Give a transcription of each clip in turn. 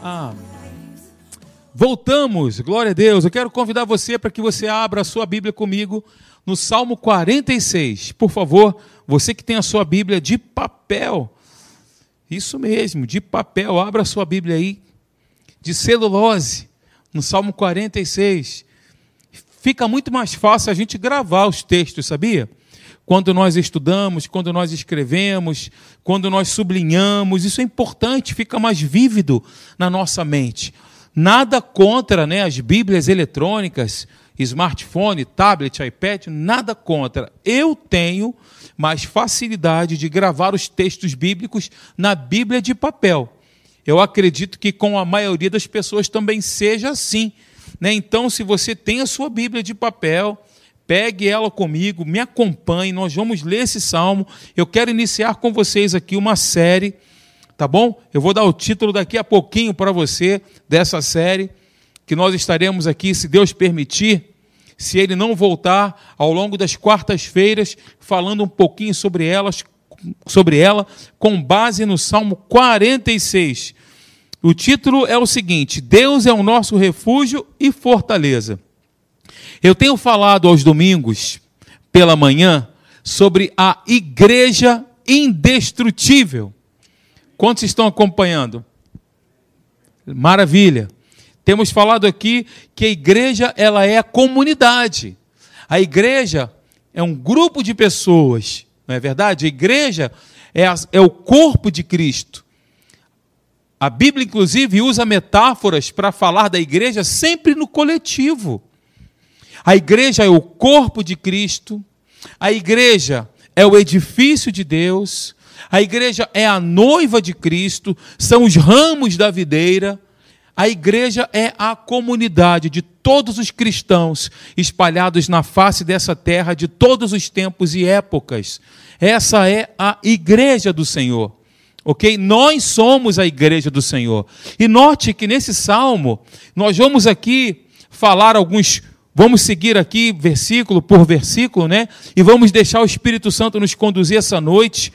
Ah, voltamos, glória a Deus. Eu quero convidar você para que você abra a sua Bíblia comigo no Salmo 46. Por favor, você que tem a sua Bíblia de papel, isso mesmo, de papel, abra a sua Bíblia aí, de celulose, no Salmo 46. Fica muito mais fácil a gente gravar os textos, sabia? Quando nós estudamos, quando nós escrevemos, quando nós sublinhamos, isso é importante, fica mais vívido na nossa mente. Nada contra né, as Bíblias eletrônicas, smartphone, tablet, iPad, nada contra. Eu tenho mais facilidade de gravar os textos bíblicos na Bíblia de papel. Eu acredito que com a maioria das pessoas também seja assim. Né? Então, se você tem a sua Bíblia de papel, Pegue ela comigo, me acompanhe, nós vamos ler esse salmo. Eu quero iniciar com vocês aqui uma série, tá bom? Eu vou dar o título daqui a pouquinho para você dessa série, que nós estaremos aqui, se Deus permitir, se Ele não voltar, ao longo das quartas-feiras, falando um pouquinho sobre elas, sobre ela, com base no Salmo 46. O título é o seguinte: Deus é o nosso refúgio e fortaleza. Eu tenho falado aos domingos, pela manhã, sobre a igreja indestrutível. Quantos estão acompanhando? Maravilha. Temos falado aqui que a igreja ela é a comunidade. A igreja é um grupo de pessoas, não é verdade? A igreja é, a, é o corpo de Cristo. A Bíblia, inclusive, usa metáforas para falar da igreja sempre no coletivo. A igreja é o corpo de Cristo, a igreja é o edifício de Deus, a igreja é a noiva de Cristo, são os ramos da videira. A igreja é a comunidade de todos os cristãos espalhados na face dessa terra de todos os tempos e épocas. Essa é a igreja do Senhor. Ok? Nós somos a igreja do Senhor. E note que nesse salmo, nós vamos aqui falar alguns Vamos seguir aqui versículo por versículo, né? E vamos deixar o Espírito Santo nos conduzir essa noite.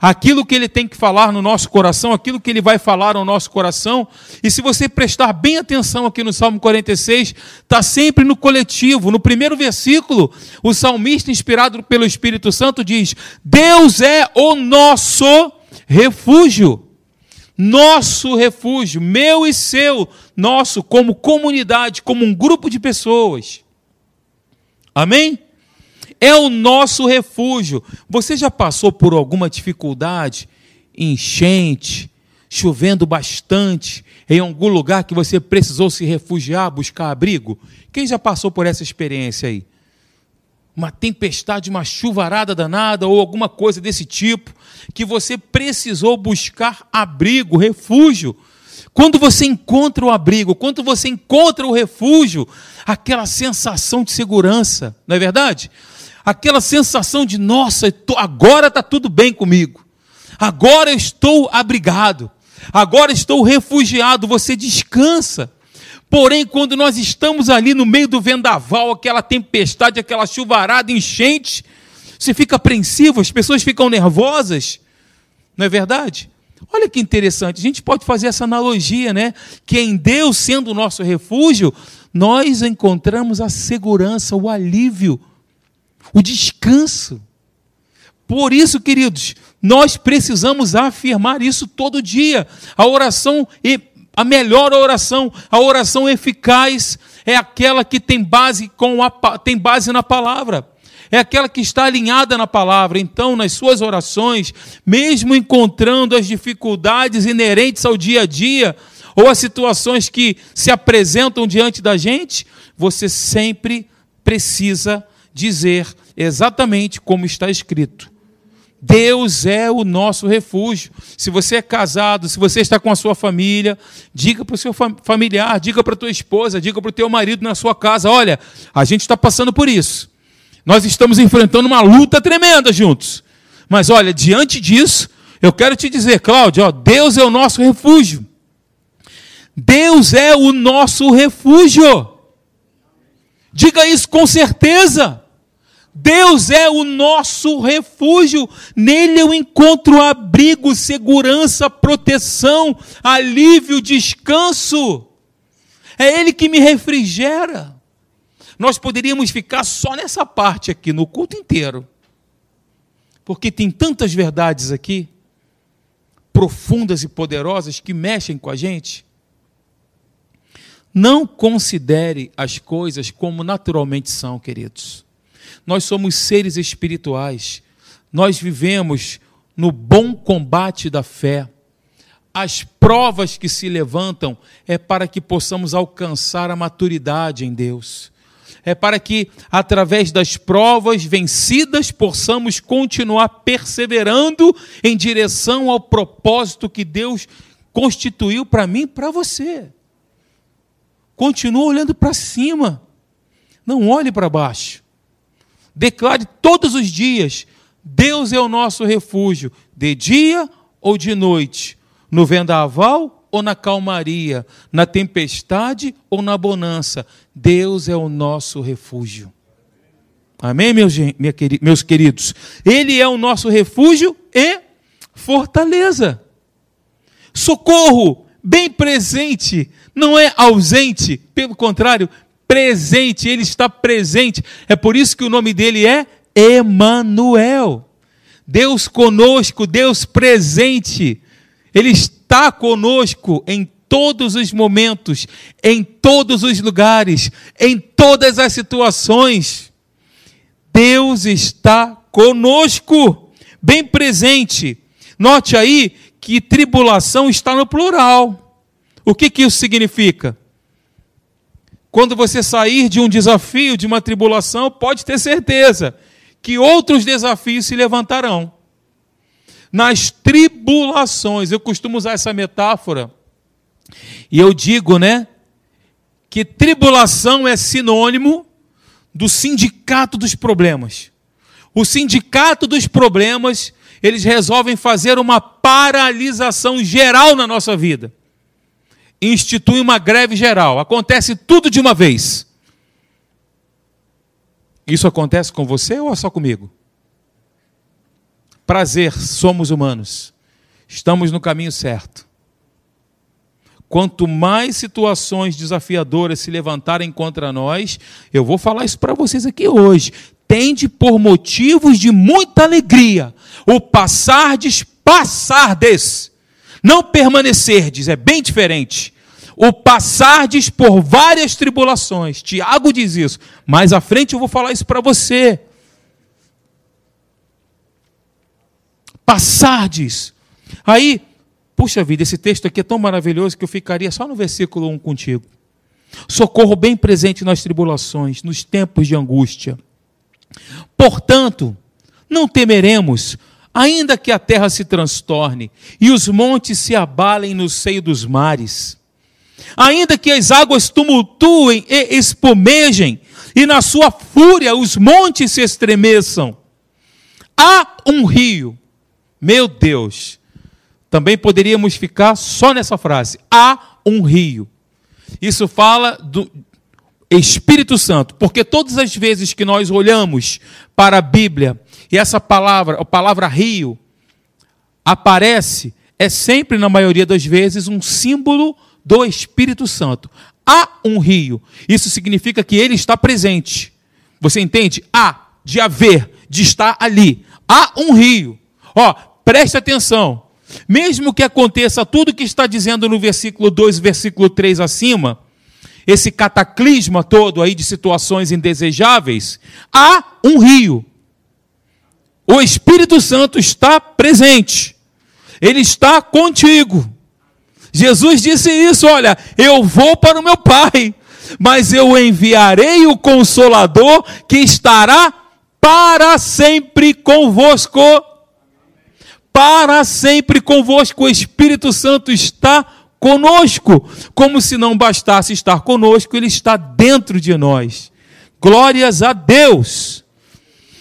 Aquilo que ele tem que falar no nosso coração, aquilo que ele vai falar no nosso coração. E se você prestar bem atenção aqui no Salmo 46, está sempre no coletivo. No primeiro versículo, o salmista, inspirado pelo Espírito Santo, diz: Deus é o nosso refúgio nosso refúgio, meu e seu, nosso, como comunidade, como um grupo de pessoas. Amém? É o nosso refúgio. Você já passou por alguma dificuldade, enchente, chovendo bastante, em algum lugar que você precisou se refugiar, buscar abrigo? Quem já passou por essa experiência aí? Uma tempestade, uma chuvarada danada ou alguma coisa desse tipo, que você precisou buscar abrigo, refúgio. Quando você encontra o abrigo, quando você encontra o refúgio, aquela sensação de segurança, não é verdade? Aquela sensação de, nossa, agora está tudo bem comigo, agora eu estou abrigado, agora estou refugiado, você descansa. Porém, quando nós estamos ali no meio do vendaval, aquela tempestade, aquela chuvarada, enchente, você fica apreensivo, as pessoas ficam nervosas, não é verdade? Olha que interessante, a gente pode fazer essa analogia, né? Que em Deus sendo o nosso refúgio, nós encontramos a segurança, o alívio, o descanso. Por isso, queridos, nós precisamos afirmar isso todo dia. A oração a melhor oração, a oração eficaz, é aquela que tem base, com a, tem base na palavra. É aquela que está alinhada na palavra. Então, nas suas orações, mesmo encontrando as dificuldades inerentes ao dia a dia, ou as situações que se apresentam diante da gente, você sempre precisa dizer exatamente como está escrito. Deus é o nosso refúgio. Se você é casado, se você está com a sua família, diga para o seu familiar, diga para a tua esposa, diga para o teu marido na sua casa: olha, a gente está passando por isso. Nós estamos enfrentando uma luta tremenda juntos. Mas olha, diante disso, eu quero te dizer, Cláudio, ó, Deus é o nosso refúgio. Deus é o nosso refúgio. Diga isso com certeza. Deus é o nosso refúgio, nele eu encontro abrigo, segurança, proteção, alívio, descanso. É Ele que me refrigera. Nós poderíamos ficar só nessa parte aqui, no culto inteiro, porque tem tantas verdades aqui, profundas e poderosas, que mexem com a gente. Não considere as coisas como naturalmente são, queridos. Nós somos seres espirituais. Nós vivemos no bom combate da fé. As provas que se levantam é para que possamos alcançar a maturidade em Deus. É para que, através das provas vencidas, possamos continuar perseverando em direção ao propósito que Deus constituiu para mim e para você. Continua olhando para cima. Não olhe para baixo. Declare todos os dias: Deus é o nosso refúgio, de dia ou de noite, no vendaval ou na calmaria, na tempestade ou na bonança. Deus é o nosso refúgio. Amém, meus, meus queridos? Ele é o nosso refúgio e fortaleza. Socorro bem presente, não é ausente, pelo contrário, presente, ele está presente. É por isso que o nome dele é Emanuel. Deus conosco, Deus presente. Ele está conosco em todos os momentos, em todos os lugares, em todas as situações. Deus está conosco, bem presente. Note aí que tribulação está no plural. O que, que isso significa? Quando você sair de um desafio, de uma tribulação, pode ter certeza que outros desafios se levantarão. Nas tribulações, eu costumo usar essa metáfora, e eu digo, né, que tribulação é sinônimo do sindicato dos problemas. O sindicato dos problemas, eles resolvem fazer uma paralisação geral na nossa vida institui uma greve geral. Acontece tudo de uma vez. Isso acontece com você ou só comigo? Prazer, somos humanos. Estamos no caminho certo. Quanto mais situações desafiadoras se levantarem contra nós, eu vou falar isso para vocês aqui hoje. Tende por motivos de muita alegria o passardes, passardes não permanecerdes, é bem diferente. O passardes por várias tribulações. Tiago diz isso. Mais à frente eu vou falar isso para você. Passardes. Aí, puxa vida, esse texto aqui é tão maravilhoso que eu ficaria só no versículo 1 contigo. Socorro bem presente nas tribulações, nos tempos de angústia. Portanto, não temeremos, ainda que a terra se transtorne e os montes se abalem no seio dos mares, ainda que as águas tumultuem e espumejem, e na sua fúria os montes se estremeçam, há um rio, meu Deus, também poderíamos ficar só nessa frase: há um rio. Isso fala do Espírito Santo, porque todas as vezes que nós olhamos para a Bíblia e essa palavra, a palavra rio, aparece, é sempre, na maioria das vezes, um símbolo do Espírito Santo. Há um rio. Isso significa que ele está presente. Você entende? Há, de haver, de estar ali. Há um rio. Ó, preste atenção. Mesmo que aconteça tudo que está dizendo no versículo 2, versículo 3 acima, esse cataclisma todo aí de situações indesejáveis, há um rio. O Espírito Santo está presente. Ele está contigo. Jesus disse isso: olha, eu vou para o meu Pai, mas eu enviarei o Consolador que estará para sempre convosco. Para sempre convosco, o Espírito Santo está conosco. Como se não bastasse estar conosco, ele está dentro de nós. Glórias a Deus.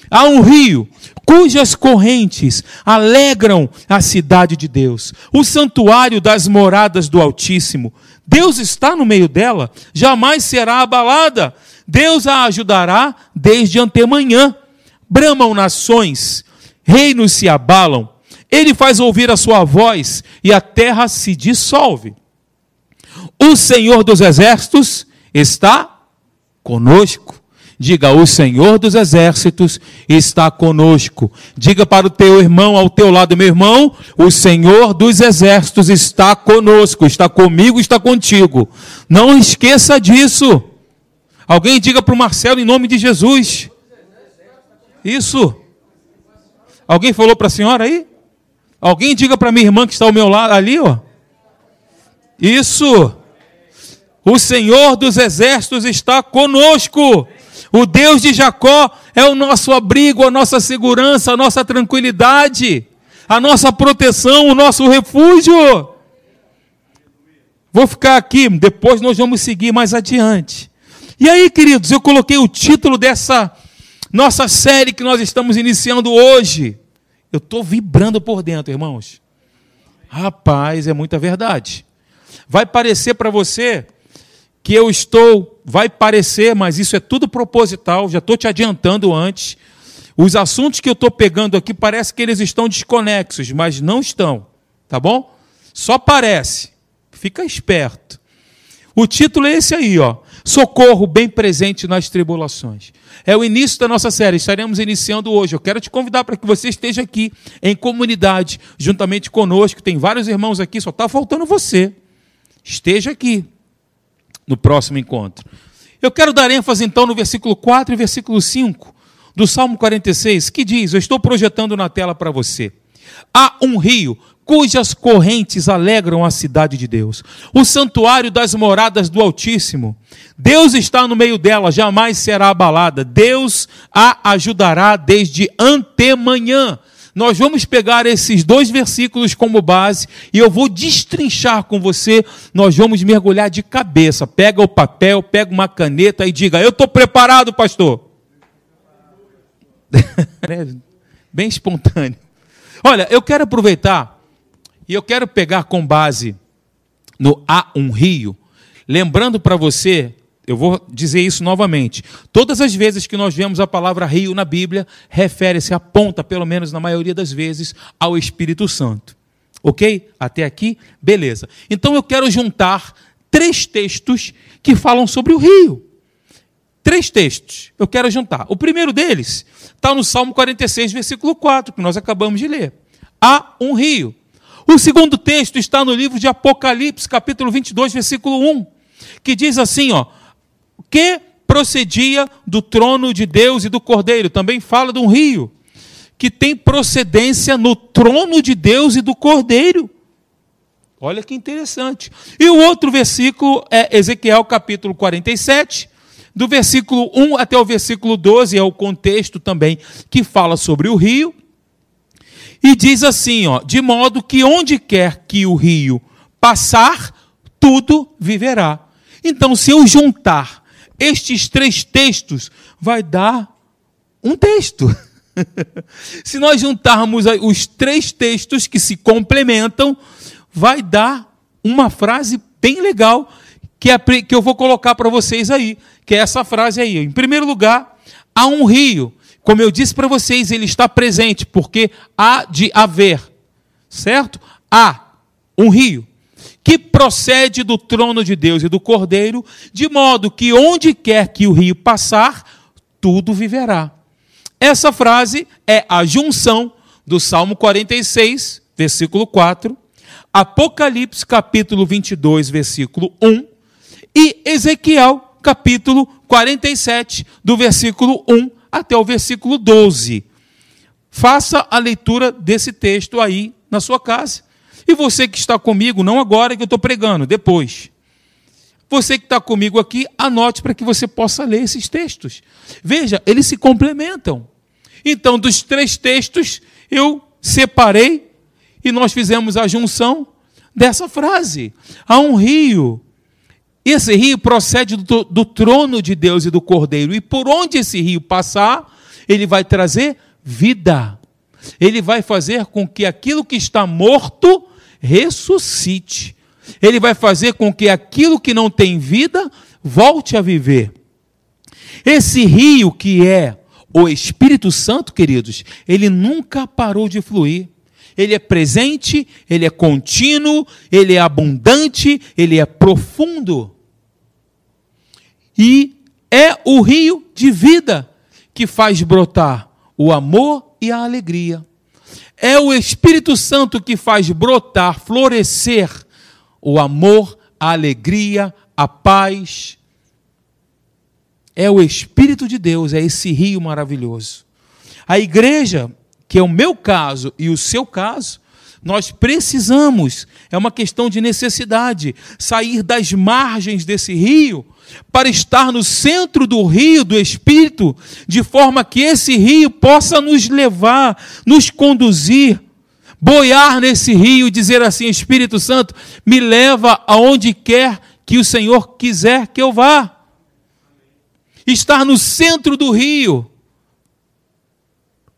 Há um rio cujas correntes alegram a cidade de Deus, o santuário das moradas do Altíssimo. Deus está no meio dela, jamais será abalada. Deus a ajudará desde antemanhã. bramam nações, reinos se abalam, ele faz ouvir a sua voz e a terra se dissolve. O Senhor dos exércitos está conosco. Diga, o Senhor dos exércitos está conosco. Diga para o teu irmão ao teu lado, meu irmão, o Senhor dos exércitos está conosco, está comigo, está contigo. Não esqueça disso. Alguém diga para o Marcelo em nome de Jesus. Isso. Alguém falou para a senhora aí? Alguém diga para minha irmã que está ao meu lado ali, ó. Isso. O Senhor dos exércitos está conosco. O Deus de Jacó é o nosso abrigo, a nossa segurança, a nossa tranquilidade, a nossa proteção, o nosso refúgio. Vou ficar aqui, depois nós vamos seguir mais adiante. E aí, queridos, eu coloquei o título dessa nossa série que nós estamos iniciando hoje. Eu estou vibrando por dentro, irmãos. Rapaz, é muita verdade. Vai parecer para você que eu estou, vai parecer, mas isso é tudo proposital, já estou te adiantando antes. Os assuntos que eu estou pegando aqui parece que eles estão desconexos, mas não estão, tá bom? Só parece. Fica esperto. O título é esse aí, ó. Socorro bem presente nas tribulações. É o início da nossa série, estaremos iniciando hoje. Eu quero te convidar para que você esteja aqui em comunidade, juntamente conosco. Tem vários irmãos aqui, só está faltando você. Esteja aqui no próximo encontro. Eu quero dar ênfase então no versículo 4 e versículo 5 do Salmo 46, que diz: Eu estou projetando na tela para você. Há um rio cujas correntes alegram a cidade de Deus, o santuário das moradas do Altíssimo. Deus está no meio dela, jamais será abalada. Deus a ajudará desde antemanhã nós vamos pegar esses dois versículos como base e eu vou destrinchar com você. Nós vamos mergulhar de cabeça. Pega o papel, pega uma caneta e diga: Eu estou preparado, pastor. Bem espontâneo. Olha, eu quero aproveitar e eu quero pegar com base no Há um Rio, lembrando para você eu vou dizer isso novamente. Todas as vezes que nós vemos a palavra rio na Bíblia, refere-se, aponta, pelo menos na maioria das vezes, ao Espírito Santo. Ok? Até aqui? Beleza. Então eu quero juntar três textos que falam sobre o rio. Três textos eu quero juntar. O primeiro deles está no Salmo 46, versículo 4, que nós acabamos de ler. Há um rio. O segundo texto está no livro de Apocalipse, capítulo 22, versículo 1, que diz assim, ó: que procedia do trono de Deus e do Cordeiro. Também fala de um rio que tem procedência no trono de Deus e do Cordeiro. Olha que interessante. E o outro versículo é Ezequiel capítulo 47, do versículo 1 até o versículo 12, é o contexto também que fala sobre o rio. E diz assim, ó, de modo que onde quer que o rio passar, tudo viverá. Então, se eu juntar estes três textos, vai dar um texto. se nós juntarmos os três textos que se complementam, vai dar uma frase bem legal que, é, que eu vou colocar para vocês aí, que é essa frase aí. Em primeiro lugar, há um rio. Como eu disse para vocês, ele está presente, porque há de haver, certo? Há um rio que procede do trono de Deus e do Cordeiro, de modo que onde quer que o rio passar, tudo viverá. Essa frase é a junção do Salmo 46, versículo 4, Apocalipse capítulo 22, versículo 1 e Ezequiel capítulo 47, do versículo 1 até o versículo 12. Faça a leitura desse texto aí na sua casa. E você que está comigo, não agora que eu estou pregando, depois. Você que está comigo aqui, anote para que você possa ler esses textos. Veja, eles se complementam. Então, dos três textos, eu separei e nós fizemos a junção dessa frase. Há um rio. Esse rio procede do, do trono de Deus e do Cordeiro. E por onde esse rio passar, ele vai trazer vida. Ele vai fazer com que aquilo que está morto ressuscite. Ele vai fazer com que aquilo que não tem vida volte a viver. Esse rio que é O Espírito Santo, queridos, ele nunca parou de fluir. Ele é presente, ele é contínuo, ele é abundante, ele é profundo. E é o rio de vida que faz brotar o amor e a alegria. É o Espírito Santo que faz brotar, florescer o amor, a alegria, a paz. É o Espírito de Deus, é esse rio maravilhoso. A igreja, que é o meu caso e o seu caso, nós precisamos, é uma questão de necessidade, sair das margens desse rio para estar no centro do rio do Espírito, de forma que esse rio possa nos levar, nos conduzir, boiar nesse rio dizer assim: Espírito Santo, me leva aonde quer que o Senhor quiser que eu vá. Estar no centro do rio,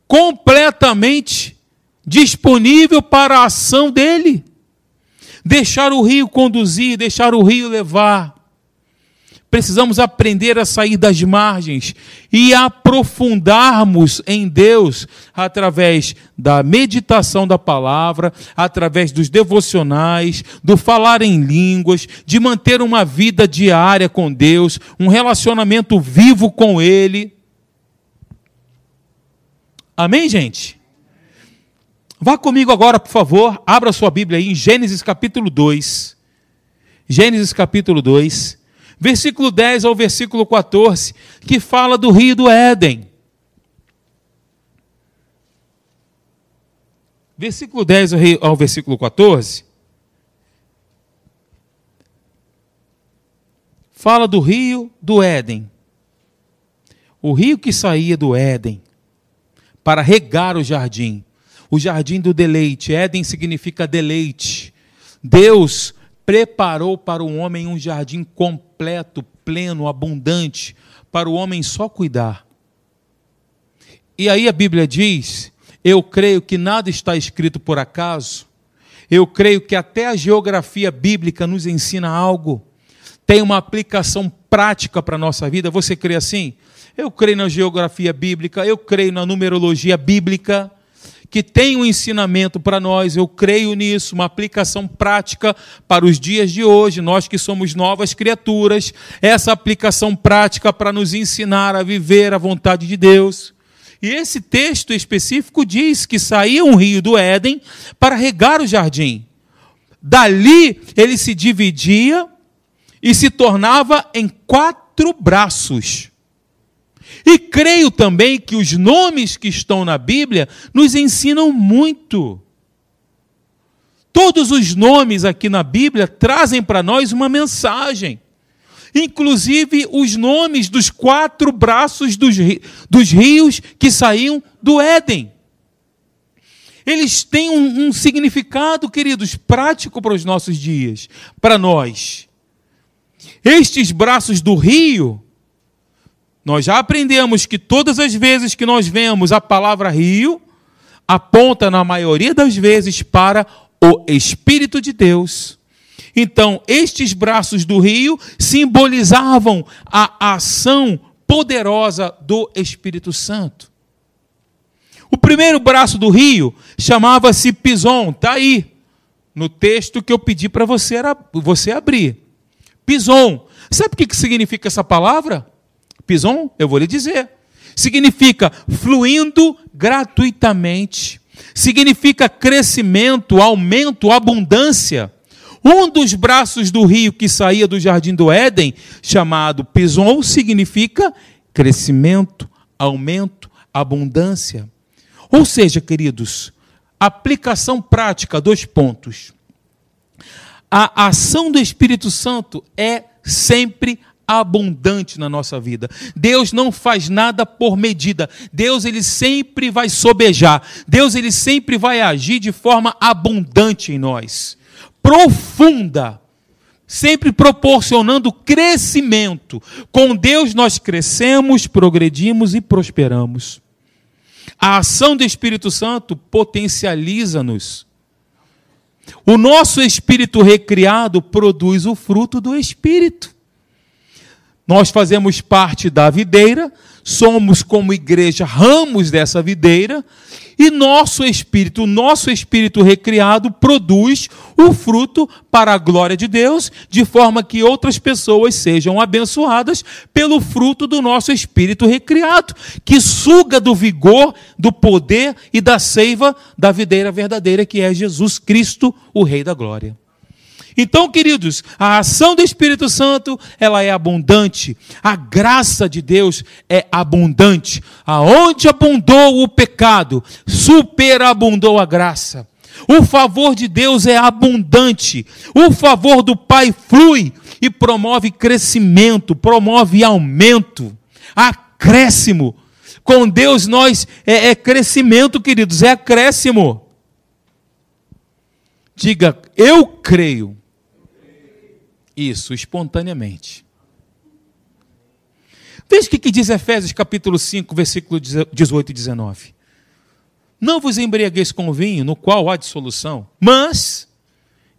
completamente disponível para a ação dele. Deixar o rio conduzir, deixar o rio levar. Precisamos aprender a sair das margens e aprofundarmos em Deus através da meditação da palavra, através dos devocionais, do falar em línguas, de manter uma vida diária com Deus, um relacionamento vivo com Ele. Amém, gente? Vá comigo agora, por favor, abra sua Bíblia aí em Gênesis capítulo 2. Gênesis capítulo 2, versículo 10 ao versículo 14, que fala do rio do Éden. Versículo 10 ao versículo 14. Fala do rio do Éden. O rio que saía do Éden para regar o jardim o jardim do deleite. Éden significa deleite. Deus preparou para o homem um jardim completo, pleno, abundante, para o homem só cuidar. E aí a Bíblia diz: eu creio que nada está escrito por acaso. Eu creio que até a geografia bíblica nos ensina algo. Tem uma aplicação prática para a nossa vida. Você crê assim? Eu creio na geografia bíblica, eu creio na numerologia bíblica que tem um ensinamento para nós, eu creio nisso, uma aplicação prática para os dias de hoje, nós que somos novas criaturas, essa aplicação prática para nos ensinar a viver a vontade de Deus. E esse texto específico diz que saía um rio do Éden para regar o jardim. Dali ele se dividia e se tornava em quatro braços. E creio também que os nomes que estão na Bíblia nos ensinam muito. Todos os nomes aqui na Bíblia trazem para nós uma mensagem. Inclusive os nomes dos quatro braços dos, dos rios que saíam do Éden. Eles têm um, um significado, queridos, prático para os nossos dias, para nós. Estes braços do rio nós já aprendemos que todas as vezes que nós vemos a palavra rio, aponta na maioria das vezes para o Espírito de Deus. Então, estes braços do rio simbolizavam a ação poderosa do Espírito Santo. O primeiro braço do rio chamava-se Pison, está aí, no texto que eu pedi para você, você abrir. Pison. Sabe o que significa essa palavra? Pison, eu vou lhe dizer. Significa fluindo gratuitamente. Significa crescimento, aumento, abundância. Um dos braços do rio que saía do jardim do Éden, chamado Pison, significa crescimento, aumento, abundância. Ou seja, queridos, aplicação prática, dois pontos. A ação do Espírito Santo é sempre abundante na nossa vida. Deus não faz nada por medida. Deus ele sempre vai sobejar. Deus ele sempre vai agir de forma abundante em nós, profunda, sempre proporcionando crescimento. Com Deus nós crescemos, progredimos e prosperamos. A ação do Espírito Santo potencializa-nos. O nosso espírito recriado produz o fruto do espírito. Nós fazemos parte da videira, somos como igreja ramos dessa videira, e nosso espírito, nosso espírito recriado, produz o fruto para a glória de Deus, de forma que outras pessoas sejam abençoadas pelo fruto do nosso espírito recriado, que suga do vigor, do poder e da seiva da videira verdadeira, que é Jesus Cristo, o Rei da Glória. Então, queridos, a ação do Espírito Santo, ela é abundante. A graça de Deus é abundante. Aonde abundou o pecado, superabundou a graça. O favor de Deus é abundante. O favor do Pai flui e promove crescimento, promove aumento, acréscimo. Com Deus nós é, é crescimento, queridos, é acréscimo. Diga, eu creio isso, espontaneamente. Veja o que diz Efésios capítulo 5, versículo 18 e 19. Não vos embriagueis com vinho, no qual há dissolução, mas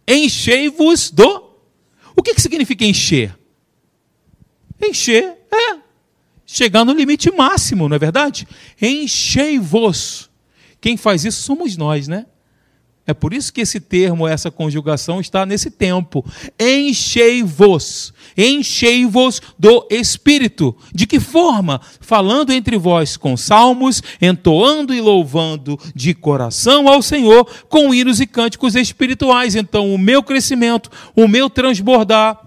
enchei-vos do. O que, que significa encher? Encher é chegar no limite máximo, não é verdade? Enchei-vos. Quem faz isso somos nós, né? É por isso que esse termo, essa conjugação está nesse tempo. Enchei-vos. Enchei-vos do Espírito. De que forma? Falando entre vós com salmos, entoando e louvando de coração ao Senhor com hinos e cânticos espirituais. Então, o meu crescimento, o meu transbordar,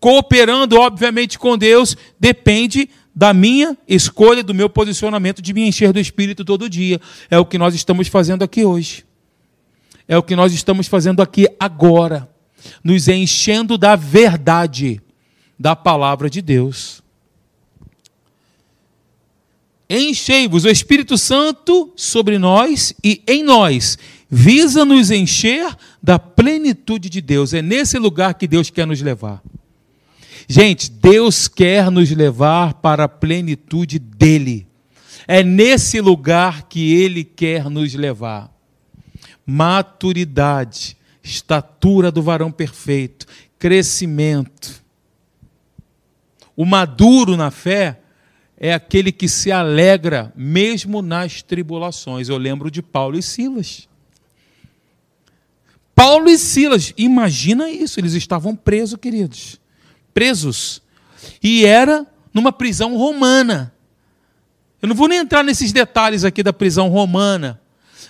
cooperando, obviamente, com Deus, depende da minha escolha, do meu posicionamento de me encher do Espírito todo dia. É o que nós estamos fazendo aqui hoje. É o que nós estamos fazendo aqui agora, nos enchendo da verdade da palavra de Deus. Enchei-vos o Espírito Santo sobre nós e em nós, visa nos encher da plenitude de Deus. É nesse lugar que Deus quer nos levar. Gente, Deus quer nos levar para a plenitude dele. É nesse lugar que ele quer nos levar maturidade, estatura do varão perfeito, crescimento. O maduro na fé é aquele que se alegra mesmo nas tribulações. Eu lembro de Paulo e Silas. Paulo e Silas, imagina isso, eles estavam presos, queridos. Presos. E era numa prisão romana. Eu não vou nem entrar nesses detalhes aqui da prisão romana,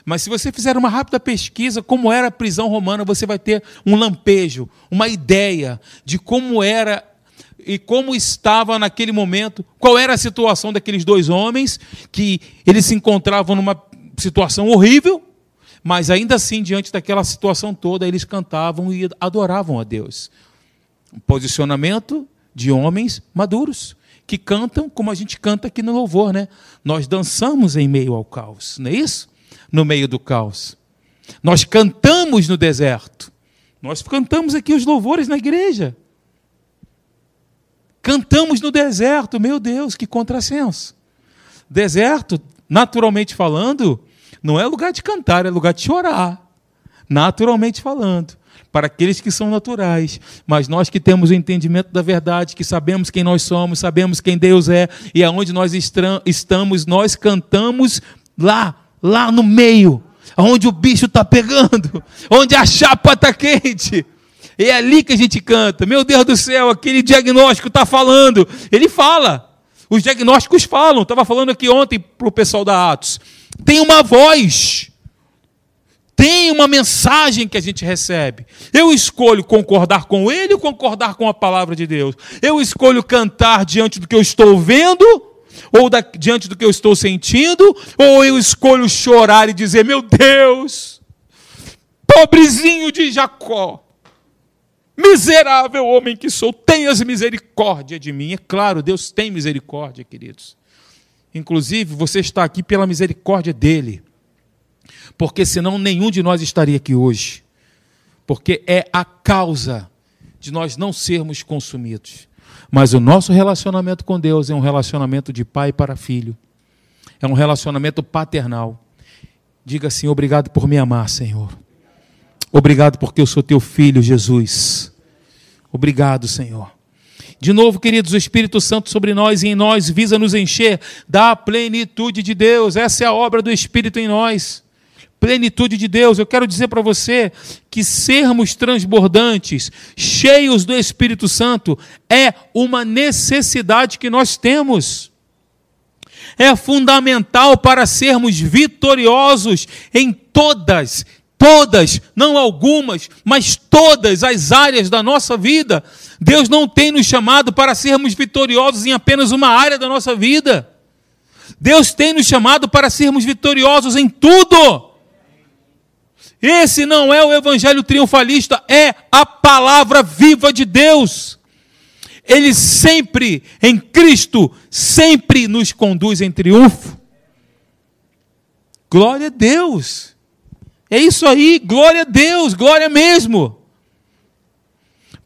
mas se você fizer uma rápida pesquisa como era a prisão romana, você vai ter um lampejo, uma ideia de como era e como estava naquele momento, qual era a situação daqueles dois homens que eles se encontravam numa situação horrível, mas ainda assim diante daquela situação toda eles cantavam e adoravam a Deus. Um posicionamento de homens maduros que cantam como a gente canta aqui no louvor, né? Nós dançamos em meio ao caos, não é isso? No meio do caos. Nós cantamos no deserto. Nós cantamos aqui os louvores na igreja. Cantamos no deserto, meu Deus, que contrassenso. Deserto, naturalmente falando, não é lugar de cantar, é lugar de chorar. Naturalmente falando para aqueles que são naturais, mas nós que temos o entendimento da verdade, que sabemos quem nós somos, sabemos quem Deus é e aonde nós estamos, nós cantamos lá, lá no meio, onde o bicho está pegando, onde a chapa está quente. É ali que a gente canta. Meu Deus do céu, aquele diagnóstico está falando. Ele fala. Os diagnósticos falam. Estava falando aqui ontem para o pessoal da Atos. Tem uma voz. Tem uma mensagem que a gente recebe. Eu escolho concordar com ele ou concordar com a palavra de Deus. Eu escolho cantar diante do que eu estou vendo ou da, diante do que eu estou sentindo, ou eu escolho chorar e dizer: Meu Deus, pobrezinho de Jacó, miserável homem que sou, tenhas misericórdia de mim. É claro, Deus tem misericórdia, queridos. Inclusive, você está aqui pela misericórdia dele, porque senão nenhum de nós estaria aqui hoje, porque é a causa de nós não sermos consumidos. Mas o nosso relacionamento com Deus é um relacionamento de pai para filho. É um relacionamento paternal. Diga assim: obrigado por me amar, Senhor. Obrigado porque eu sou teu filho, Jesus. Obrigado, Senhor. De novo, queridos, o Espírito Santo sobre nós e em nós visa nos encher da plenitude de Deus. Essa é a obra do Espírito em nós. Plenitude de Deus. Eu quero dizer para você que sermos transbordantes, cheios do Espírito Santo, é uma necessidade que nós temos. É fundamental para sermos vitoriosos em todas todas, não algumas, mas todas as áreas da nossa vida. Deus não tem nos chamado para sermos vitoriosos em apenas uma área da nossa vida. Deus tem nos chamado para sermos vitoriosos em tudo. Esse não é o evangelho triunfalista, é a palavra viva de Deus. Ele sempre, em Cristo, sempre nos conduz em triunfo. Glória a Deus. É isso aí, glória a Deus, glória mesmo.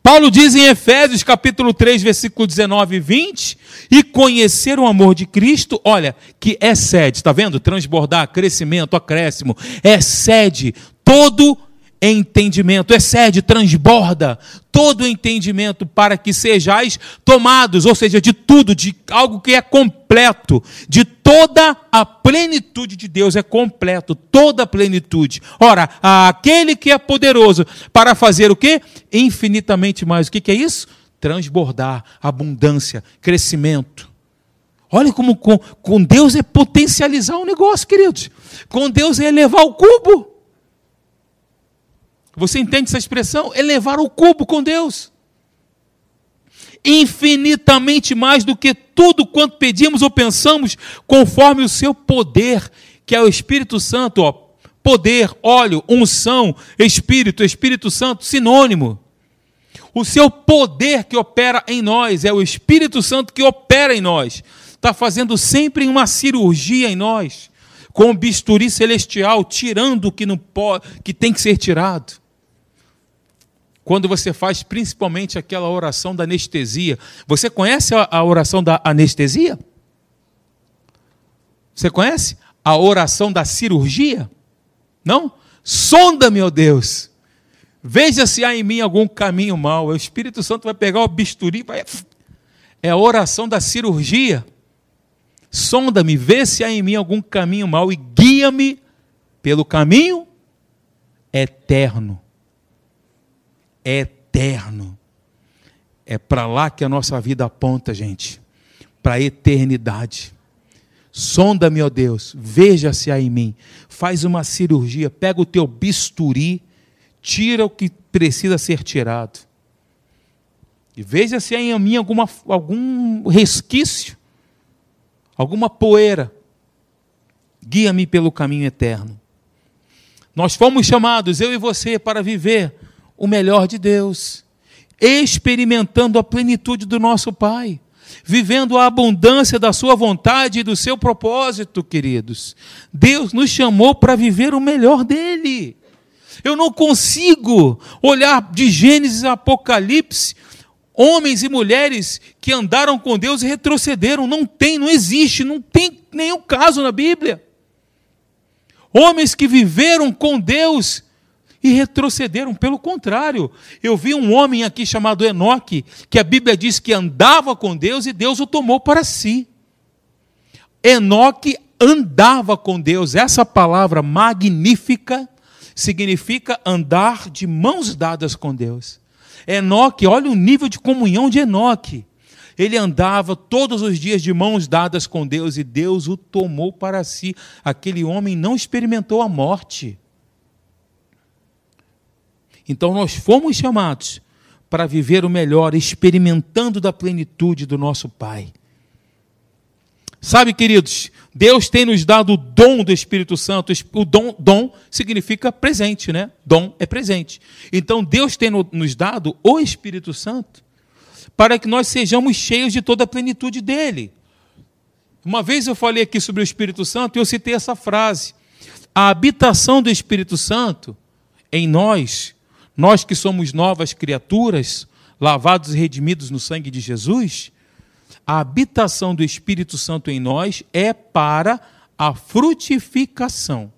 Paulo diz em Efésios capítulo 3, versículo 19 e 20, e conhecer o amor de Cristo, olha, que excede, está vendo? Transbordar, crescimento, acréscimo, excede todo entendimento, excede, transborda todo entendimento para que sejais tomados, ou seja, de tudo, de algo que é completo, de toda a plenitude de Deus é completo, toda a plenitude. Ora, aquele que é poderoso para fazer o quê? Infinitamente mais. O que, que é isso? Transbordar, abundância, crescimento. Olha como com, com Deus é potencializar o negócio, queridos. Com Deus é elevar o cubo. Você entende essa expressão? Elevar o cubo com Deus. Infinitamente mais do que tudo quanto pedimos ou pensamos, conforme o seu poder, que é o Espírito Santo, ó, poder, óleo, unção, Espírito, Espírito Santo, sinônimo. O seu poder que opera em nós, é o Espírito Santo que opera em nós, está fazendo sempre uma cirurgia em nós, com o bisturi celestial, tirando o que, não pode, que tem que ser tirado. Quando você faz principalmente aquela oração da anestesia. Você conhece a oração da anestesia? Você conhece? A oração da cirurgia? Não? Sonda, meu Deus. Veja se há em mim algum caminho mau. O Espírito Santo vai pegar o bisturi. Vai... É a oração da cirurgia. Sonda-me, vê se há em mim algum caminho mau e guia-me pelo caminho eterno eterno. É para lá que a nossa vida aponta, gente. Para a eternidade. Sonda-me, ó Deus, veja se há em mim. Faz uma cirurgia, pega o teu bisturi, tira o que precisa ser tirado. E veja se há em mim alguma, algum resquício, alguma poeira. Guia-me pelo caminho eterno. Nós fomos chamados, eu e você, para viver o melhor de Deus, experimentando a plenitude do nosso Pai, vivendo a abundância da Sua vontade e do seu propósito, queridos. Deus nos chamou para viver o melhor dele. Eu não consigo olhar de Gênesis a Apocalipse homens e mulheres que andaram com Deus e retrocederam. Não tem, não existe, não tem nenhum caso na Bíblia. Homens que viveram com Deus e retrocederam. Pelo contrário, eu vi um homem aqui chamado Enoque, que a Bíblia diz que andava com Deus e Deus o tomou para si. Enoque andava com Deus. Essa palavra magnífica significa andar de mãos dadas com Deus. Enoque, olha o nível de comunhão de Enoque. Ele andava todos os dias de mãos dadas com Deus e Deus o tomou para si. Aquele homem não experimentou a morte. Então nós fomos chamados para viver o melhor, experimentando da plenitude do nosso Pai. Sabe, queridos, Deus tem nos dado o dom do Espírito Santo. O dom, dom significa presente, né? Dom é presente. Então Deus tem nos dado o Espírito Santo para que nós sejamos cheios de toda a plenitude dele. Uma vez eu falei aqui sobre o Espírito Santo e eu citei essa frase: a habitação do Espírito Santo em nós nós que somos novas criaturas, lavados e redimidos no sangue de Jesus, a habitação do Espírito Santo em nós é para a frutificação.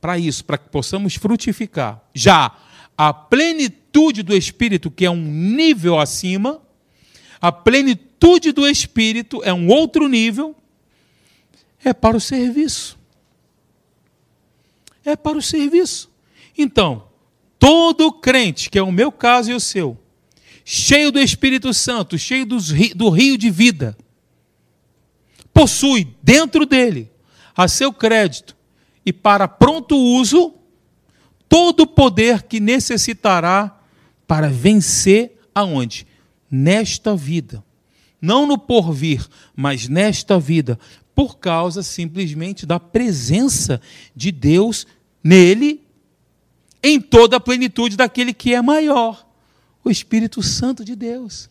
Para isso, para que possamos frutificar. Já a plenitude do Espírito, que é um nível acima, a plenitude do Espírito é um outro nível, é para o serviço. É para o serviço. Então, todo crente, que é o meu caso e o seu, cheio do Espírito Santo, cheio do rio de vida, possui dentro dele, a seu crédito e para pronto uso, todo o poder que necessitará para vencer aonde? Nesta vida. Não no porvir, mas nesta vida, por causa simplesmente da presença de Deus nele, em toda a plenitude daquele que é maior, o Espírito Santo de Deus.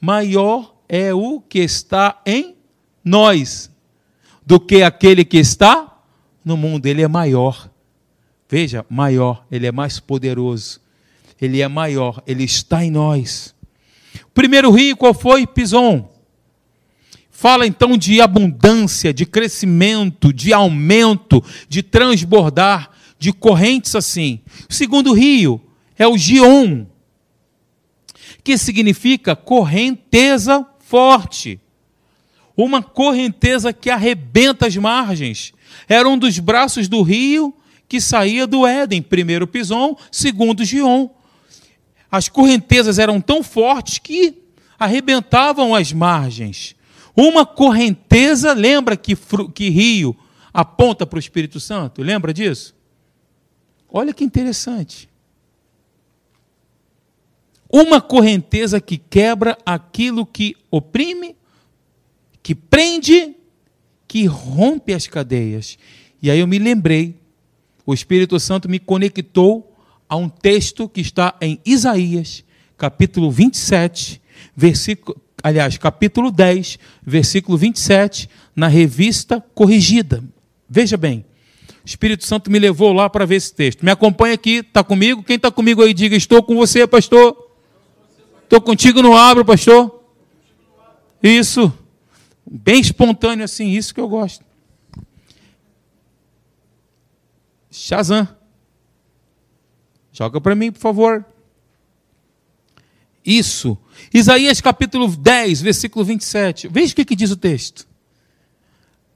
Maior é o que está em nós do que aquele que está no mundo. Ele é maior. Veja, maior, ele é mais poderoso. Ele é maior, ele está em nós. Primeiro rio qual foi? Pison. Fala então de abundância, de crescimento, de aumento, de transbordar, de correntes assim. O segundo rio é o Gion, que significa correnteza forte. Uma correnteza que arrebenta as margens. Era um dos braços do rio que saía do Éden, primeiro Pison, segundo Gion. As correntezas eram tão fortes que arrebentavam as margens. Uma correnteza, lembra que, que rio aponta para o Espírito Santo? Lembra disso? Olha que interessante. Uma correnteza que quebra aquilo que oprime, que prende, que rompe as cadeias. E aí eu me lembrei o Espírito Santo me conectou a um texto que está em Isaías, capítulo 27, versículo, aliás, capítulo 10, versículo 27, na revista corrigida. Veja bem, Espírito Santo me levou lá para ver esse texto. Me acompanha aqui, está comigo? Quem está comigo aí, diga: Estou com você, pastor. Estou contigo no abro, pastor. Isso. Bem espontâneo assim, isso que eu gosto. Shazam. Joga para mim, por favor. Isso. Isaías capítulo 10, versículo 27. Veja o que, que diz o texto.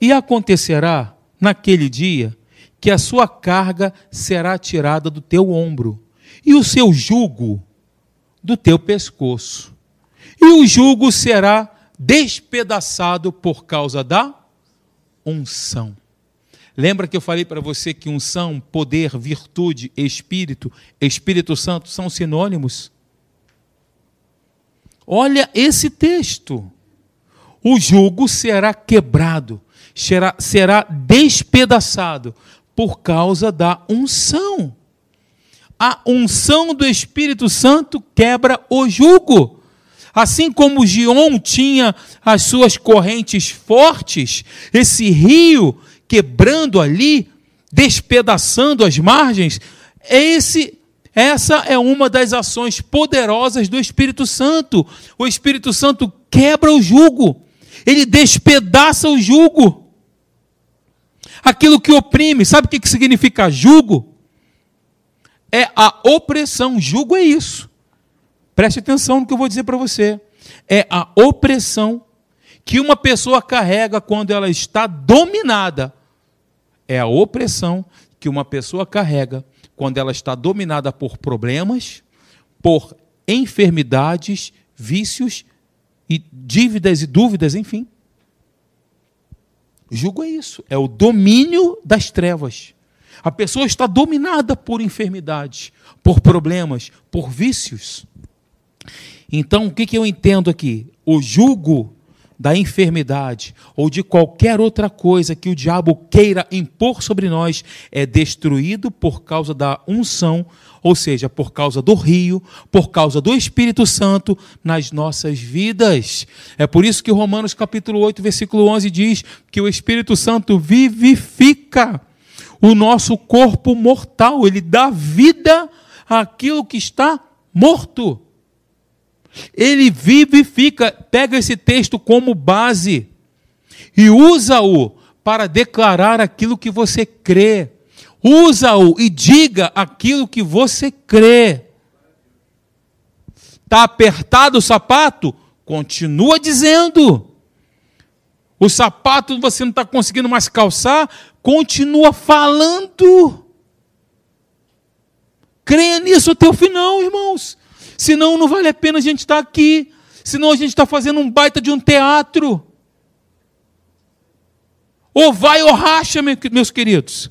E acontecerá naquele dia que a sua carga será tirada do teu ombro, e o seu jugo do teu pescoço. E o jugo será despedaçado por causa da unção. Lembra que eu falei para você que unção, poder, virtude, espírito, Espírito Santo são sinônimos? Olha esse texto. O jugo será quebrado, será, será despedaçado por causa da unção. A unção do Espírito Santo quebra o jugo. Assim como Gion tinha as suas correntes fortes, esse rio quebrando ali, despedaçando as margens, esse essa é uma das ações poderosas do Espírito Santo. O Espírito Santo quebra o jugo, ele despedaça o jugo. Aquilo que oprime, sabe o que significa jugo? É a opressão. Jugo é isso. Preste atenção no que eu vou dizer para você. É a opressão que uma pessoa carrega quando ela está dominada é a opressão que uma pessoa carrega quando ela está dominada por problemas, por enfermidades, vícios e dívidas e dúvidas, enfim. Julgo é isso, é o domínio das trevas. A pessoa está dominada por enfermidades, por problemas, por vícios. Então, o que eu entendo aqui? O jugo da enfermidade ou de qualquer outra coisa que o diabo queira impor sobre nós é destruído por causa da unção, ou seja, por causa do rio, por causa do Espírito Santo nas nossas vidas. É por isso que Romanos capítulo 8, versículo 11 diz que o Espírito Santo vivifica o nosso corpo mortal, ele dá vida àquilo que está morto. Ele vivifica, pega esse texto como base e usa-o para declarar aquilo que você crê. Usa-o e diga aquilo que você crê. Está apertado o sapato? Continua dizendo. O sapato você não está conseguindo mais calçar, continua falando. Creia nisso até o final, irmãos. Senão não vale a pena a gente estar tá aqui. Senão a gente está fazendo um baita de um teatro. Ou vai ou racha, meus queridos.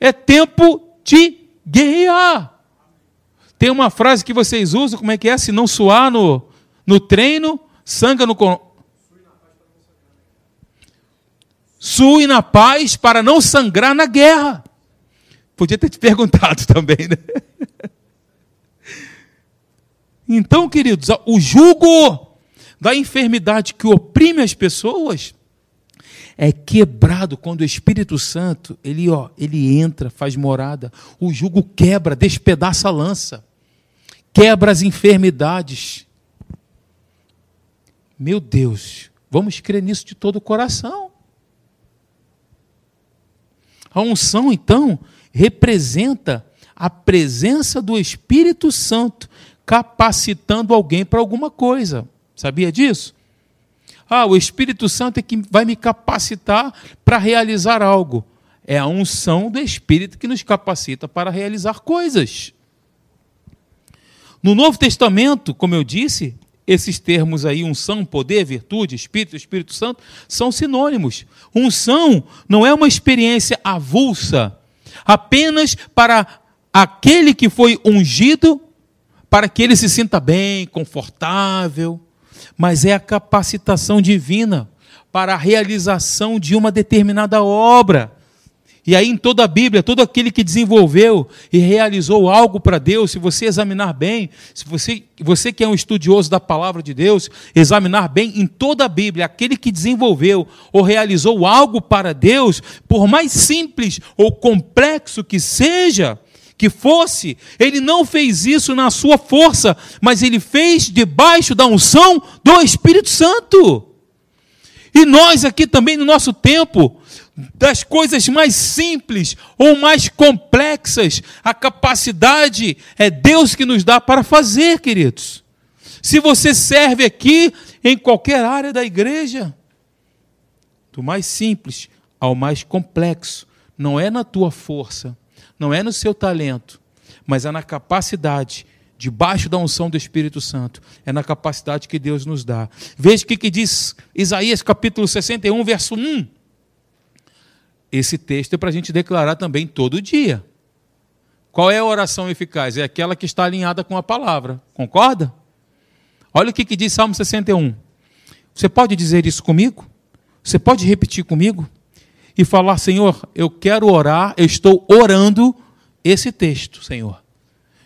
É tempo de guerrear. Tem uma frase que vocês usam, como é que é? Se não suar no, no treino, sanga no. Sue na paz para não sangrar na guerra. Podia ter te perguntado também, né? Então, queridos, o jugo da enfermidade que oprime as pessoas é quebrado quando o Espírito Santo, ele, ó, ele entra, faz morada. O jugo quebra, despedaça a lança. Quebra as enfermidades. Meu Deus, vamos crer nisso de todo o coração. A unção, então, representa a presença do Espírito Santo capacitando alguém para alguma coisa. Sabia disso? Ah, o Espírito Santo é que vai me capacitar para realizar algo. É a unção do Espírito que nos capacita para realizar coisas. No Novo Testamento, como eu disse, esses termos aí, unção, poder, virtude, Espírito, Espírito Santo, são sinônimos. Unção não é uma experiência avulsa, apenas para aquele que foi ungido, para que ele se sinta bem, confortável mas é a capacitação divina para a realização de uma determinada obra. E aí, em toda a Bíblia, todo aquele que desenvolveu e realizou algo para Deus, se você examinar bem, se você, você que é um estudioso da palavra de Deus, examinar bem em toda a Bíblia, aquele que desenvolveu ou realizou algo para Deus, por mais simples ou complexo que seja, que fosse, ele não fez isso na sua força, mas ele fez debaixo da unção do Espírito Santo. E nós aqui também no nosso tempo, das coisas mais simples ou mais complexas, a capacidade é Deus que nos dá para fazer, queridos. Se você serve aqui em qualquer área da igreja, do mais simples ao mais complexo, não é na tua força, não é no seu talento, mas é na capacidade, debaixo da unção do Espírito Santo, é na capacidade que Deus nos dá. Veja o que, que diz Isaías capítulo 61, verso 1. Esse texto é para a gente declarar também todo dia. Qual é a oração eficaz? É aquela que está alinhada com a palavra. Concorda? Olha o que, que diz Salmo 61. Você pode dizer isso comigo? Você pode repetir comigo? E falar: Senhor, eu quero orar, eu estou orando esse texto, Senhor.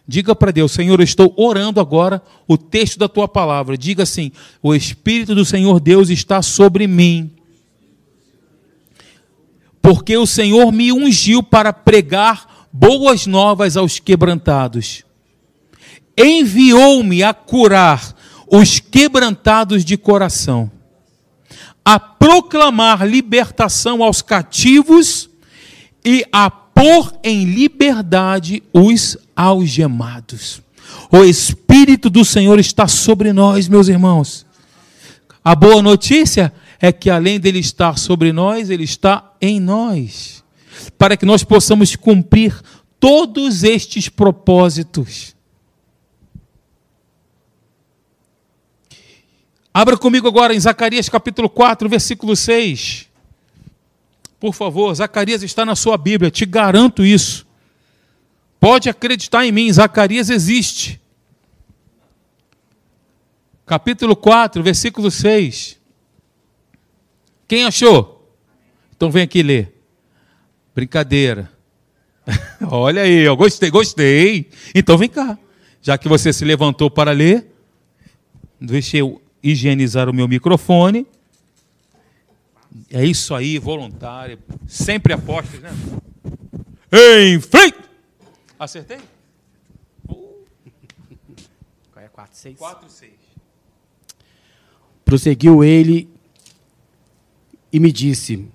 Diga para Deus: Senhor, eu estou orando agora o texto da tua palavra. Diga assim: O Espírito do Senhor Deus está sobre mim. Porque o Senhor me ungiu para pregar boas novas aos quebrantados. Enviou-me a curar os quebrantados de coração a proclamar libertação aos cativos e a pôr em liberdade os algemados. O Espírito do Senhor está sobre nós, meus irmãos. A boa notícia é que além dele estar sobre nós, ele está em nós, para que nós possamos cumprir todos estes propósitos. Abra comigo agora em Zacarias capítulo 4, versículo 6. Por favor, Zacarias está na sua Bíblia, te garanto isso. Pode acreditar em mim, Zacarias existe. Capítulo 4, versículo 6. Quem achou? Então vem aqui ler. Brincadeira. Olha aí, eu gostei, gostei. Então vem cá. Já que você se levantou para ler, deixa eu higienizar o meu microfone. É isso aí, voluntário. Sempre apostas, né? Em frente! Acertei? Qual é 4, 6? 4, 6. Prosseguiu ele e me disse: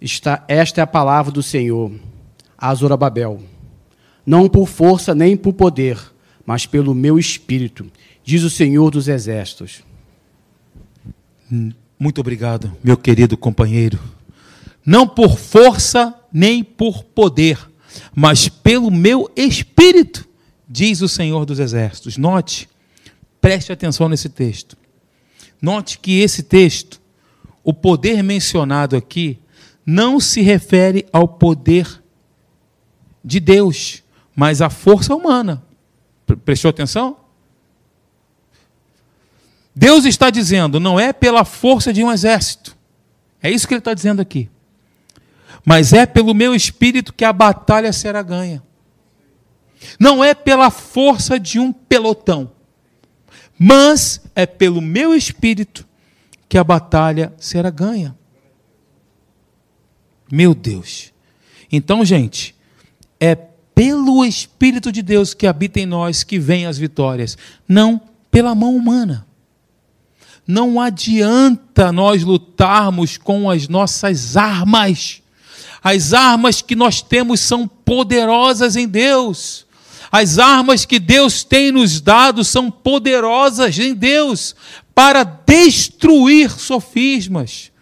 Esta, esta é a palavra do Senhor a Zorobabel. Não por força nem por poder, mas pelo meu espírito, diz o Senhor dos Exércitos. Muito obrigado, meu querido companheiro. Não por força nem por poder, mas pelo meu espírito, diz o Senhor dos Exércitos. Note, preste atenção nesse texto. Note que esse texto, o poder mencionado aqui, não se refere ao poder de Deus, mas à força humana. Prestou atenção? Deus está dizendo, não é pela força de um exército. É isso que ele está dizendo aqui. Mas é pelo meu espírito que a batalha será ganha. Não é pela força de um pelotão. Mas é pelo meu espírito que a batalha será ganha. Meu Deus. Então, gente, é pelo Espírito de Deus que habita em nós que vem as vitórias, não pela mão humana. Não adianta nós lutarmos com as nossas armas. As armas que nós temos são poderosas em Deus. As armas que Deus tem nos dado são poderosas em Deus para destruir sofismas,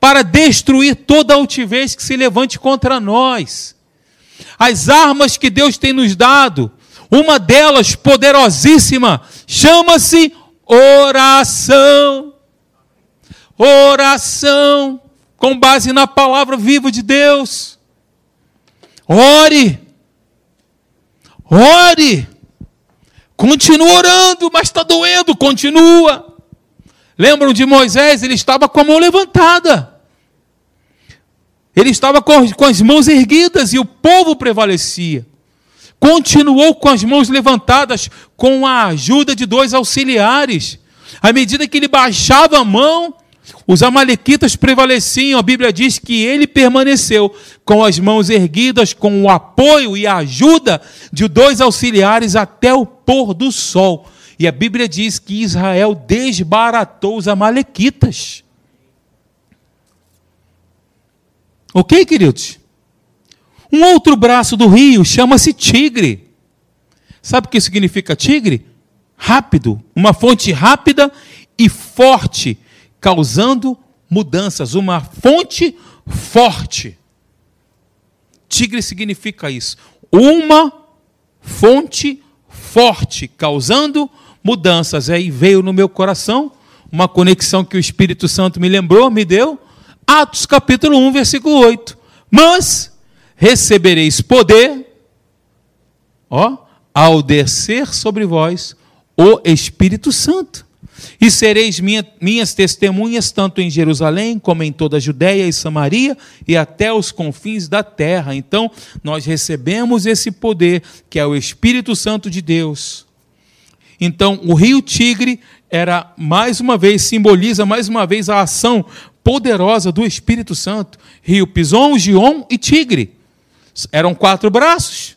para destruir toda altivez que se levante contra nós. As armas que Deus tem nos dado, uma delas poderosíssima, chama-se oração. Oração com base na palavra viva de Deus. Ore. Ore. Continua orando, mas está doendo, continua. Lembram de Moisés? Ele estava com a mão levantada. Ele estava com as mãos erguidas e o povo prevalecia. Continuou com as mãos levantadas, com a ajuda de dois auxiliares. À medida que ele baixava a mão, os amalequitas prevaleciam. A Bíblia diz que ele permaneceu com as mãos erguidas, com o apoio e a ajuda de dois auxiliares até o pôr do sol. E a Bíblia diz que Israel desbaratou os amalequitas. Ok, queridos? Um outro braço do rio chama-se Tigre. Sabe o que significa tigre? Rápido, uma fonte rápida e forte, causando mudanças, uma fonte forte. Tigre significa isso, uma fonte forte, causando mudanças. Aí veio no meu coração uma conexão que o Espírito Santo me lembrou, me deu. Atos capítulo 1, versículo 8. Mas recebereis poder, ó, ao descer sobre vós o Espírito Santo. E sereis minha, minhas testemunhas, tanto em Jerusalém, como em toda a Judéia e Samaria, e até os confins da terra. Então, nós recebemos esse poder, que é o Espírito Santo de Deus. Então, o rio Tigre era, mais uma vez, simboliza mais uma vez a ação poderosa do Espírito Santo. Rio Pison, Gion e Tigre. Eram quatro braços.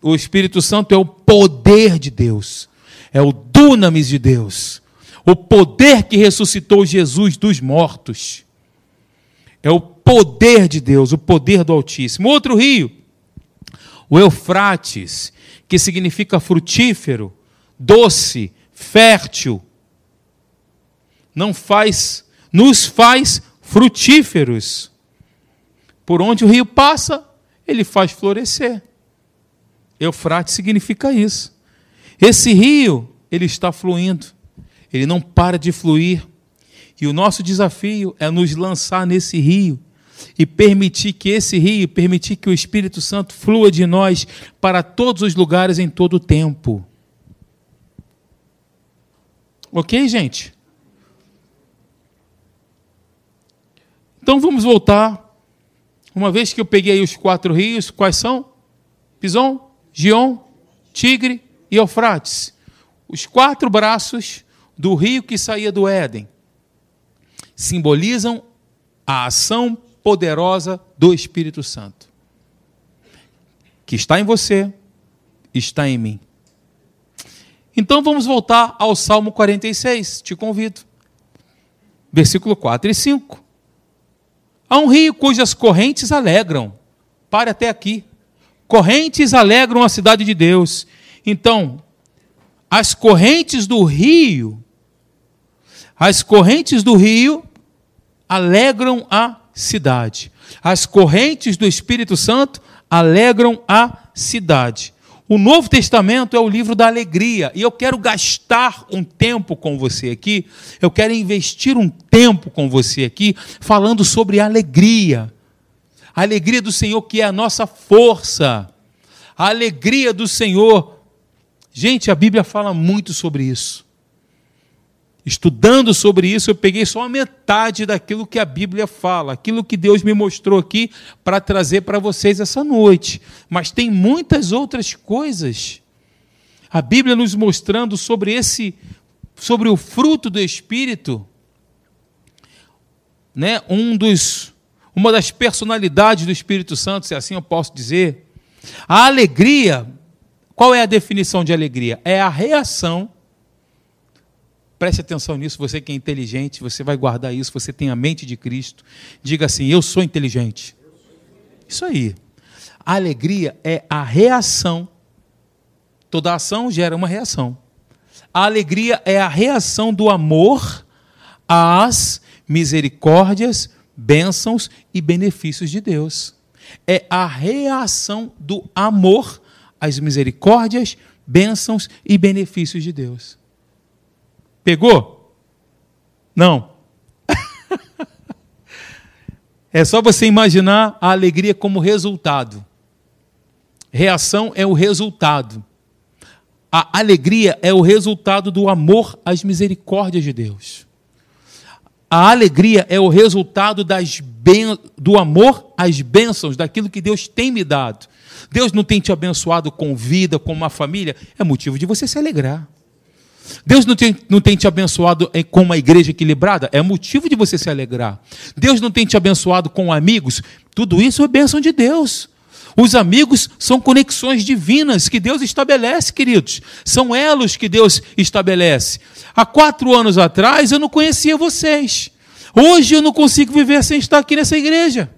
O Espírito Santo é o poder de Deus, é o dunamis de Deus, o poder que ressuscitou Jesus dos mortos. É o poder de Deus, o poder do Altíssimo. Outro rio, o Eufrates, que significa frutífero, doce, fértil. Não faz, nos faz frutíferos. Por onde o rio passa, ele faz florescer. Eufrates significa isso. Esse rio, ele está fluindo. Ele não para de fluir. E o nosso desafio é nos lançar nesse rio e permitir que esse rio, permitir que o Espírito Santo flua de nós para todos os lugares em todo o tempo. Ok, gente? Então vamos voltar uma vez que eu peguei os quatro rios, quais são? Pison, Gion, Tigre e Eufrates. Os quatro braços do rio que saía do Éden simbolizam a ação poderosa do Espírito Santo, que está em você, está em mim. Então vamos voltar ao Salmo 46, te convido. Versículo 4 e 5. Há um rio cujas correntes alegram. Pare até aqui. Correntes alegram a cidade de Deus, Então, as correntes do rio, as correntes do rio alegram a cidade. As correntes do Espírito Santo alegram a cidade. O Novo Testamento é o livro da alegria, e eu quero gastar um tempo com você aqui, eu quero investir um tempo com você aqui, falando sobre alegria. A alegria do Senhor que é a nossa força. A alegria do Senhor. Gente, a Bíblia fala muito sobre isso estudando sobre isso, eu peguei só a metade daquilo que a Bíblia fala, aquilo que Deus me mostrou aqui para trazer para vocês essa noite. Mas tem muitas outras coisas. A Bíblia nos mostrando sobre esse sobre o fruto do espírito, né? Um dos uma das personalidades do Espírito Santo, se assim eu posso dizer. A alegria, qual é a definição de alegria? É a reação Preste atenção nisso, você que é inteligente, você vai guardar isso, você tem a mente de Cristo. Diga assim: Eu sou inteligente. Isso aí. A alegria é a reação. Toda ação gera uma reação. A alegria é a reação do amor às misericórdias, bênçãos e benefícios de Deus. É a reação do amor às misericórdias, bênçãos e benefícios de Deus. Pegou? Não. é só você imaginar a alegria como resultado. Reação é o resultado. A alegria é o resultado do amor às misericórdias de Deus. A alegria é o resultado das ben... do amor às bênçãos, daquilo que Deus tem me dado. Deus não tem te abençoado com vida, com uma família, é motivo de você se alegrar. Deus não tem, não tem te abençoado com uma igreja equilibrada? É motivo de você se alegrar. Deus não tem te abençoado com amigos? Tudo isso é bênção de Deus. Os amigos são conexões divinas que Deus estabelece, queridos. São elos que Deus estabelece. Há quatro anos atrás eu não conhecia vocês. Hoje eu não consigo viver sem estar aqui nessa igreja.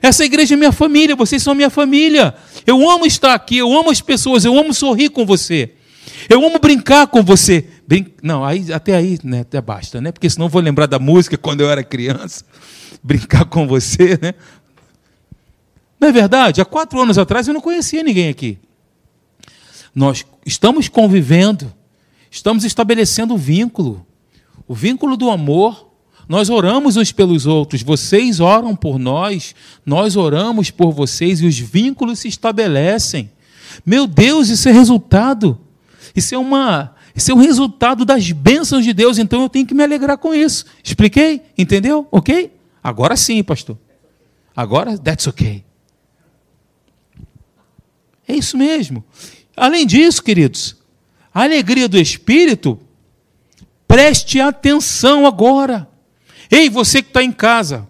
Essa igreja é minha família, vocês são minha família. Eu amo estar aqui, eu amo as pessoas, eu amo sorrir com você. Eu amo brincar com você. Brin... Não, aí, até aí né, até basta, né? Porque senão vou lembrar da música quando eu era criança. Brincar com você, né? Não é verdade? Há quatro anos atrás eu não conhecia ninguém aqui. Nós estamos convivendo, estamos estabelecendo o vínculo, o vínculo do amor. Nós oramos uns pelos outros, vocês oram por nós, nós oramos por vocês e os vínculos se estabelecem. Meu Deus, isso é resultado isso é uma, isso é o resultado das bênçãos de Deus, então eu tenho que me alegrar com isso. Expliquei? Entendeu? Ok? Agora sim, pastor. Agora, that's ok. É isso mesmo. Além disso, queridos, a alegria do Espírito, preste atenção agora. Ei, você que está em casa,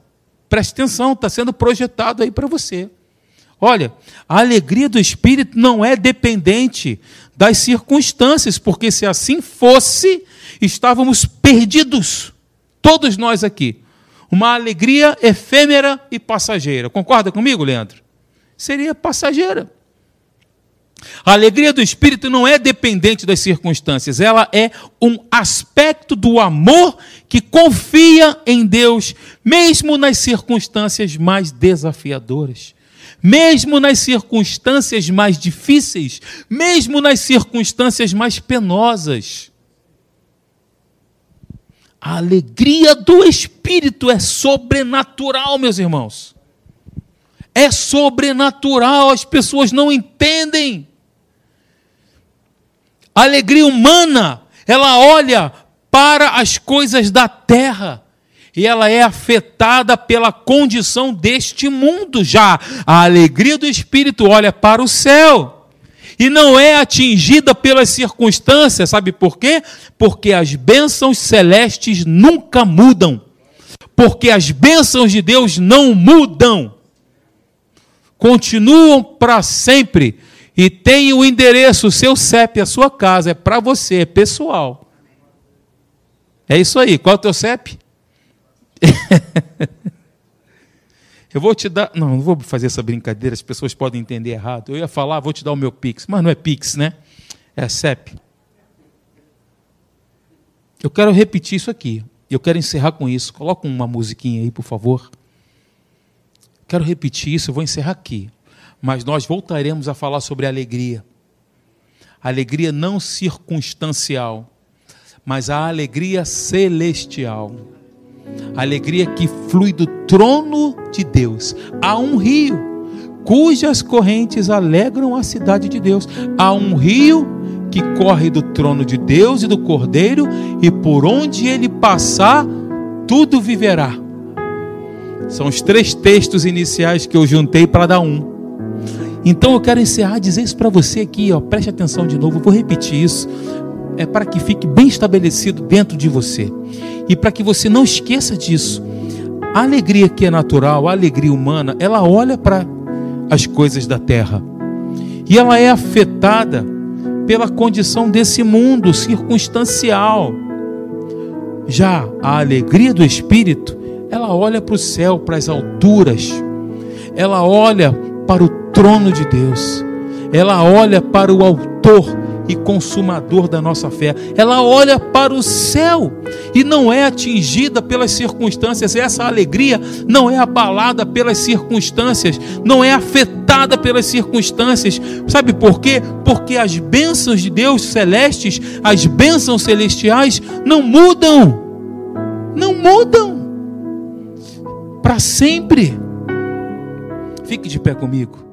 preste atenção, está sendo projetado aí para você. Olha, a alegria do Espírito não é dependente das circunstâncias, porque se assim fosse, estávamos perdidos, todos nós aqui. Uma alegria efêmera e passageira. Concorda comigo, Leandro? Seria passageira. A alegria do Espírito não é dependente das circunstâncias, ela é um aspecto do amor que confia em Deus, mesmo nas circunstâncias mais desafiadoras mesmo nas circunstâncias mais difíceis, mesmo nas circunstâncias mais penosas. A alegria do Espírito é sobrenatural, meus irmãos. É sobrenatural, as pessoas não entendem. A alegria humana, ela olha para as coisas da terra e ela é afetada pela condição deste mundo já. A alegria do espírito olha para o céu e não é atingida pelas circunstâncias, sabe por quê? Porque as bênçãos celestes nunca mudam. Porque as bênçãos de Deus não mudam. Continuam para sempre. E tem o endereço, o seu CEP, a sua casa, é para você, é pessoal. É isso aí. Qual é o teu CEP? eu vou te dar. Não, não vou fazer essa brincadeira, as pessoas podem entender errado. Eu ia falar, vou te dar o meu Pix, mas não é Pix, né? É CEP. Eu quero repetir isso aqui. Eu quero encerrar com isso. Coloca uma musiquinha aí, por favor. Quero repetir isso, eu vou encerrar aqui. Mas nós voltaremos a falar sobre alegria. Alegria não circunstancial, mas a alegria celestial. A alegria que flui do trono de Deus. Há um rio cujas correntes alegram a cidade de Deus. Há um rio que corre do trono de Deus e do Cordeiro, e por onde ele passar, tudo viverá. São os três textos iniciais que eu juntei para dar um. Então eu quero encerrar dizer isso para você aqui, ó, preste atenção de novo, eu vou repetir isso, é para que fique bem estabelecido dentro de você e para que você não esqueça disso. A alegria que é natural, a alegria humana, ela olha para as coisas da terra e ela é afetada pela condição desse mundo circunstancial. Já a alegria do espírito, ela olha para o céu, para as alturas, ela olha para o trono de Deus, ela olha para o Autor e consumador da nossa fé. Ela olha para o céu e não é atingida pelas circunstâncias. Essa alegria não é abalada pelas circunstâncias, não é afetada pelas circunstâncias. Sabe por quê? Porque as bênçãos de Deus celestes, as bênçãos celestiais, não mudam. Não mudam. Para sempre. Fique de pé comigo.